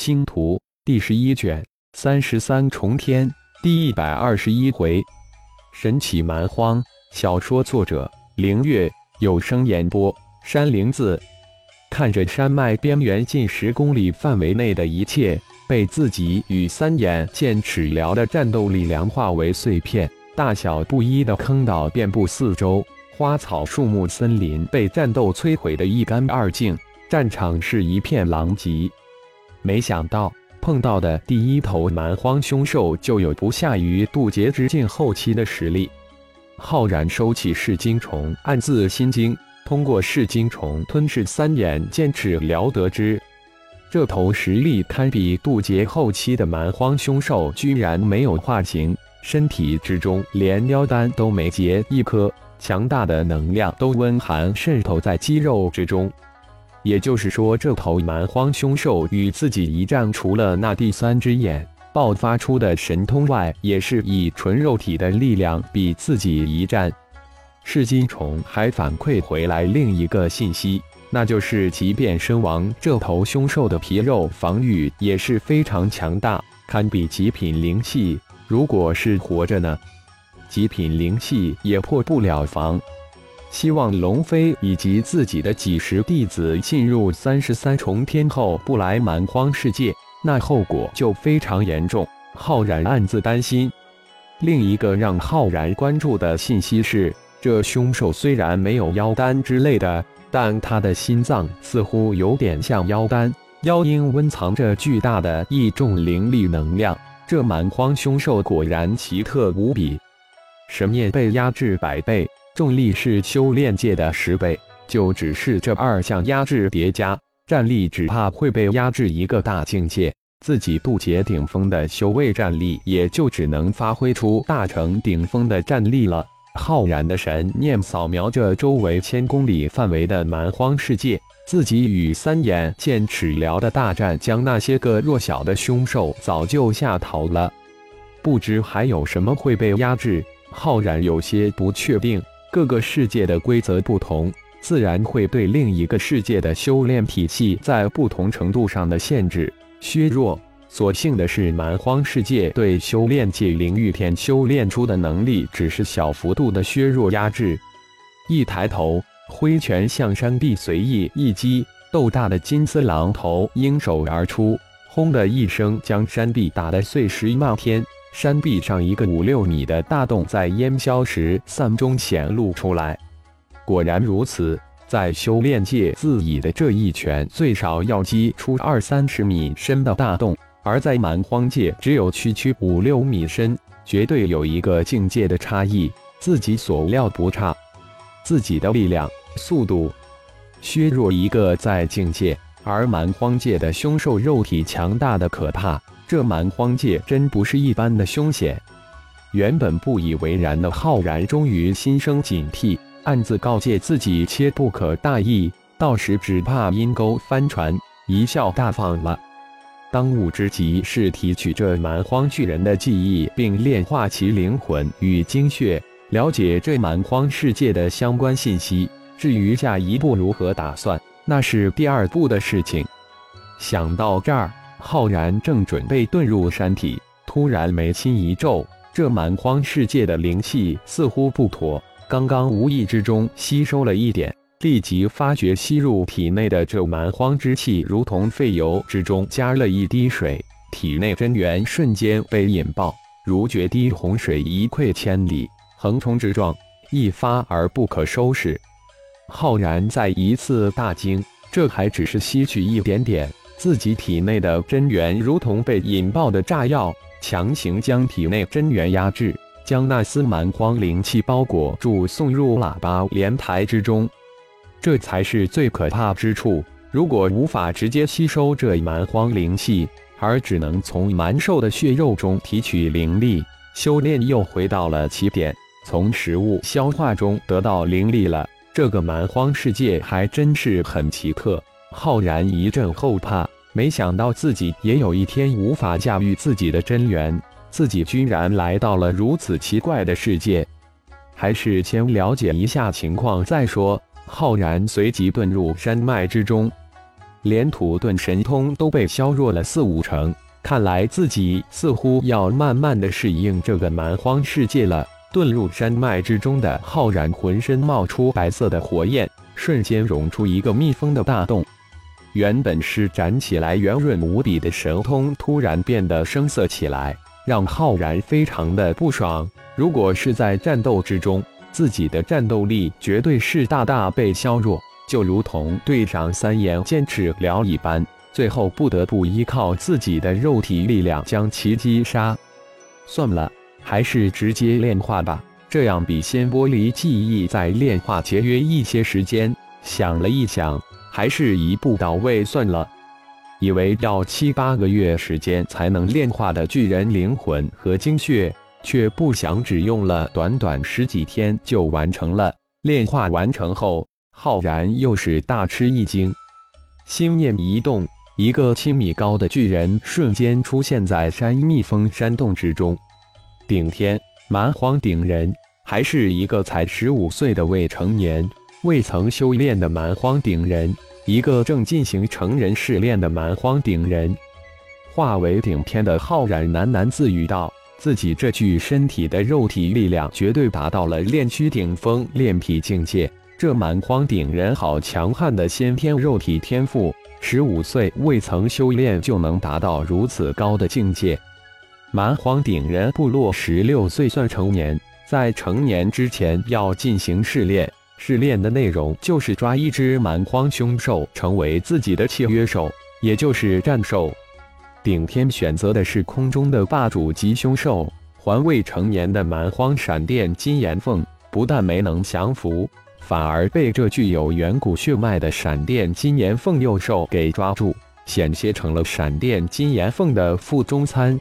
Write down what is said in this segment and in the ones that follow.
星图第十一卷三十三重天第一百二十一回，神奇蛮荒。小说作者：凌月，有声演播：山灵子。看着山脉边缘近十公里范围内的一切，被自己与三眼剑齿辽的战斗力量化为碎片，大小不一的坑道遍布四周，花草树木、森林被战斗摧毁的一干二净，战场是一片狼藉。没想到碰到的第一头蛮荒凶兽就有不下于渡劫之境后期的实力。浩然收起噬金虫，暗自心惊。通过噬金虫吞噬三眼剑齿辽，得知这头实力堪比渡劫后期的蛮荒凶兽，居然没有化形，身体之中连妖丹都没结一颗，强大的能量都温寒渗透在肌肉之中。也就是说，这头蛮荒凶兽与自己一战，除了那第三只眼爆发出的神通外，也是以纯肉体的力量比自己一战。噬金虫还反馈回来另一个信息，那就是即便身亡，这头凶兽的皮肉防御也是非常强大，堪比极品灵气。如果是活着呢？极品灵气也破不了防。希望龙飞以及自己的几十弟子进入三十三重天后不来蛮荒世界，那后果就非常严重。浩然暗自担心。另一个让浩然关注的信息是，这凶兽虽然没有妖丹之类的，但他的心脏似乎有点像妖丹，妖婴温藏着巨大的异重灵力能量。这蛮荒凶兽果然奇特无比，神念被压制百倍。重力是修炼界的十倍，就只是这二项压制叠加，战力只怕会被压制一个大境界。自己渡劫顶峰的修为战力，也就只能发挥出大成顶峰的战力了。浩然的神念扫描着周围千公里范围的蛮荒世界，自己与三眼剑齿辽的大战，将那些个弱小的凶兽早就吓逃了，不知还有什么会被压制。浩然有些不确定。各个世界的规则不同，自然会对另一个世界的修炼体系在不同程度上的限制削弱。所幸的是，蛮荒世界对修炼界灵玉天修炼出的能力只是小幅度的削弱压制。一抬头，挥拳向山壁随意一击，斗大的金丝狼头应手而出，轰的一声将山壁打得碎石漫天。山壁上一个五六米的大洞在烟消时散中显露出来。果然如此，在修炼界自己的这一拳最少要击出二三十米深的大洞，而在蛮荒界只有区区五六米深，绝对有一个境界的差异。自己所料不差，自己的力量、速度削弱一个在境界，而蛮荒界的凶兽肉体强大的可怕。这蛮荒界真不是一般的凶险。原本不以为然的浩然，终于心生警惕，暗自告诫自己切不可大意，到时只怕阴沟翻船，贻笑大方了。当务之急是提取这蛮荒巨人的记忆，并炼化其灵魂与精血，了解这蛮荒世界的相关信息。至于下一步如何打算，那是第二步的事情。想到这儿。浩然正准备遁入山体，突然眉心一皱，这蛮荒世界的灵气似乎不妥。刚刚无意之中吸收了一点，立即发觉吸入体内的这蛮荒之气，如同沸油之中加了一滴水，体内真元瞬间被引爆，如决堤洪水一溃千里，横冲直撞，一发而不可收拾。浩然再一次大惊，这还只是吸取一点点。自己体内的真元如同被引爆的炸药，强行将体内真元压制，将那丝蛮荒灵气包裹住，送入喇叭莲台之中。这才是最可怕之处。如果无法直接吸收这蛮荒灵气，而只能从蛮兽的血肉中提取灵力，修炼又回到了起点，从食物消化中得到灵力了。这个蛮荒世界还真是很奇特。浩然一阵后怕，没想到自己也有一天无法驾驭自己的真元，自己居然来到了如此奇怪的世界。还是先了解一下情况再说。浩然随即遁入山脉之中，连土遁神通都被削弱了四五成。看来自己似乎要慢慢的适应这个蛮荒世界了。遁入山脉之中的浩然，浑身冒出白色的火焰，瞬间涌出一个密封的大洞。原本施展起来圆润无比的神通，突然变得生涩起来，让浩然非常的不爽。如果是在战斗之中，自己的战斗力绝对是大大被削弱，就如同对上三眼剑齿辽一般。最后不得不依靠自己的肉体力量将其击杀。算了，还是直接炼化吧，这样比先剥离记忆再炼化节约一些时间。想了一想，还是一步到位算了。以为要七八个月时间才能炼化的巨人灵魂和精血，却不想只用了短短十几天就完成了。炼化完成后，浩然又是大吃一惊，心念一动。一个七米高的巨人瞬间出现在山密封山洞之中。顶天蛮荒顶人，还是一个才十五岁的未成年、未曾修炼的蛮荒顶人，一个正进行成人试炼的蛮荒顶人。化为顶天的浩然喃喃自语道：“自己这具身体的肉体力量绝对达到了炼躯顶峰炼体境界。这蛮荒顶人好强悍的先天肉体天赋！”十五岁未曾修炼就能达到如此高的境界，蛮荒顶人部落十六岁算成年，在成年之前要进行试炼，试炼的内容就是抓一只蛮荒凶兽成为自己的契约兽，也就是战兽。顶天选择的是空中的霸主级凶兽，还未成年的蛮荒闪电金岩凤，不但没能降服。反而被这具有远古血脉的闪电金岩凤幼兽给抓住，险些成了闪电金岩凤的腹中餐。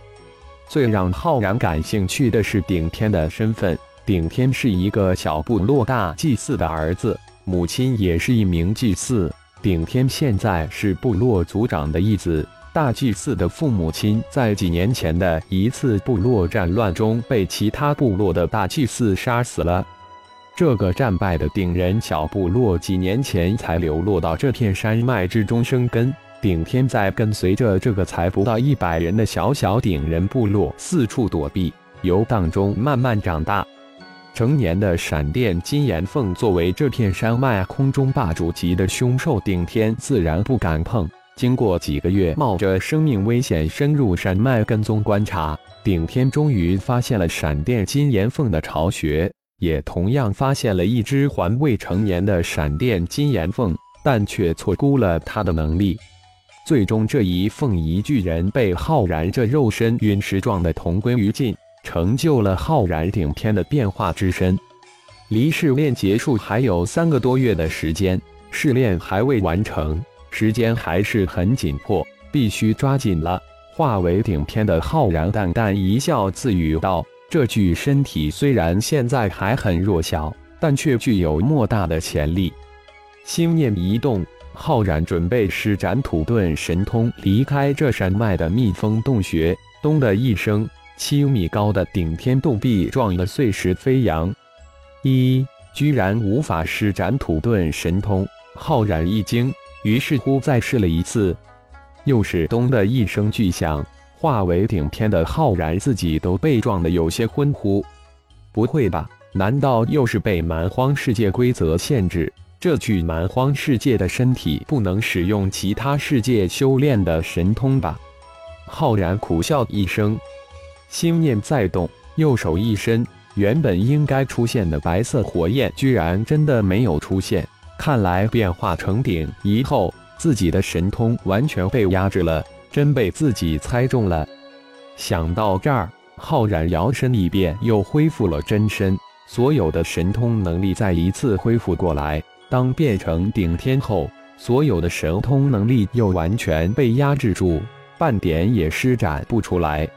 最让浩然感兴趣的是顶天的身份。顶天是一个小部落大祭司的儿子，母亲也是一名祭司。顶天现在是部落族长的义子。大祭司的父母亲在几年前的一次部落战乱中被其他部落的大祭司杀死了。这个战败的顶人小部落几年前才流落到这片山脉之中生根。顶天在跟随着这个才不到一百人的小小顶人部落四处躲避游荡中慢慢长大。成年的闪电金岩凤作为这片山脉空中霸主级的凶兽，顶天自然不敢碰。经过几个月冒着生命危险深入山脉跟踪观察，顶天终于发现了闪电金岩凤的巢穴。也同样发现了一只还未成年的闪电金岩凤，但却错估了它的能力。最终，这一凤仪巨人被浩然这肉身陨石状的同归于尽，成就了浩然顶天的变化之身。离试炼结束还有三个多月的时间，试炼还未完成，时间还是很紧迫，必须抓紧了。化为顶天的浩然淡淡一笑，自语道。这具身体虽然现在还很弱小，但却具有莫大的潜力。心念一动，浩然准备施展土遁神通，离开这山脉的密封洞穴。咚的一声，七米高的顶天洞壁撞得碎石飞扬。一，居然无法施展土遁神通！浩然一惊，于是乎再试了一次，又是咚的一声巨响。化为顶天的浩然自己都被撞得有些昏乎。不会吧？难道又是被蛮荒世界规则限制？这具蛮荒世界的身体不能使用其他世界修炼的神通吧？浩然苦笑一声，心念再动，右手一伸，原本应该出现的白色火焰居然真的没有出现。看来变化成顶以后，自己的神通完全被压制了。真被自己猜中了。想到这儿，浩然摇身一变，又恢复了真身，所有的神通能力再一次恢复过来。当变成顶天后，所有的神通能力又完全被压制住，半点也施展不出来。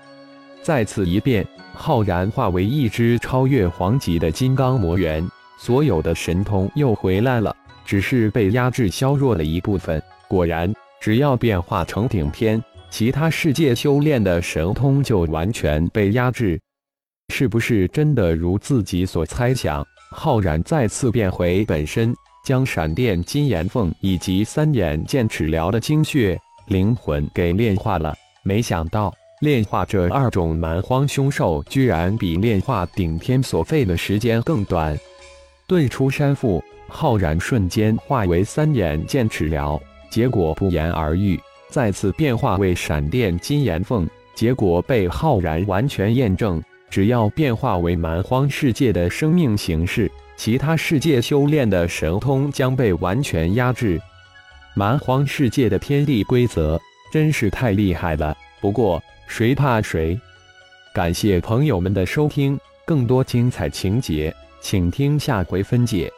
再次一变，浩然化为一只超越黄级的金刚魔猿，所有的神通又回来了，只是被压制削弱了一部分。果然。只要变化成顶天，其他世界修炼的神通就完全被压制。是不是真的如自己所猜想？浩然再次变回本身，将闪电金岩凤以及三眼剑齿疗的精血灵魂给炼化了。没想到炼化这二种蛮荒凶兽，居然比炼化顶天所费的时间更短。遁出山腹，浩然瞬间化为三眼剑齿疗，结果不言而喻。再次变化为闪电金岩凤，结果被浩然完全验证。只要变化为蛮荒世界的生命形式，其他世界修炼的神通将被完全压制。蛮荒世界的天地规则真是太厉害了。不过谁怕谁？感谢朋友们的收听，更多精彩情节，请听下回分解。